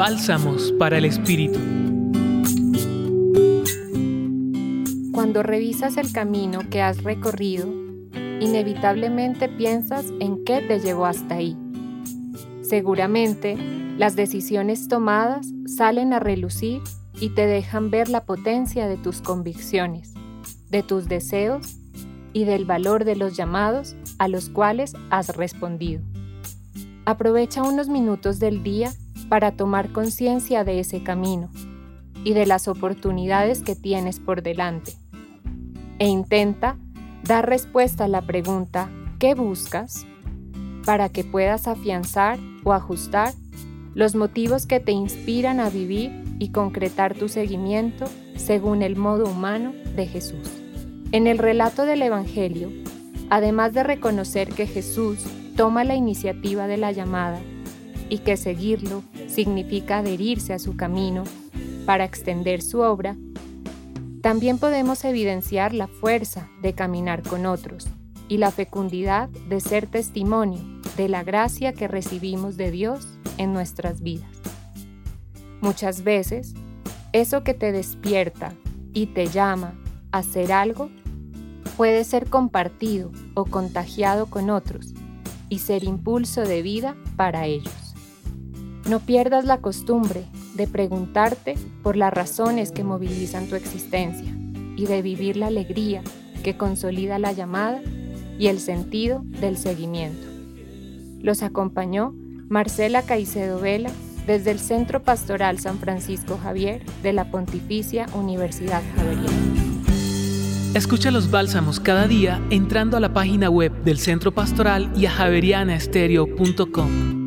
Bálsamos para el Espíritu. Cuando revisas el camino que has recorrido, inevitablemente piensas en qué te llevó hasta ahí. Seguramente, las decisiones tomadas salen a relucir y te dejan ver la potencia de tus convicciones, de tus deseos y del valor de los llamados a los cuales has respondido. Aprovecha unos minutos del día para tomar conciencia de ese camino y de las oportunidades que tienes por delante. E intenta dar respuesta a la pregunta ¿qué buscas? para que puedas afianzar o ajustar los motivos que te inspiran a vivir y concretar tu seguimiento según el modo humano de Jesús. En el relato del Evangelio, además de reconocer que Jesús toma la iniciativa de la llamada y que seguirlo significa adherirse a su camino para extender su obra, también podemos evidenciar la fuerza de caminar con otros y la fecundidad de ser testimonio de la gracia que recibimos de Dios en nuestras vidas. Muchas veces, eso que te despierta y te llama a hacer algo puede ser compartido o contagiado con otros y ser impulso de vida para ellos. No pierdas la costumbre de preguntarte por las razones que movilizan tu existencia y de vivir la alegría que consolida la llamada y el sentido del seguimiento. Los acompañó Marcela Caicedo Vela desde el Centro Pastoral San Francisco Javier de la Pontificia Universidad Javeriana. Escucha los bálsamos cada día entrando a la página web del Centro Pastoral y a javerianaestereo.com.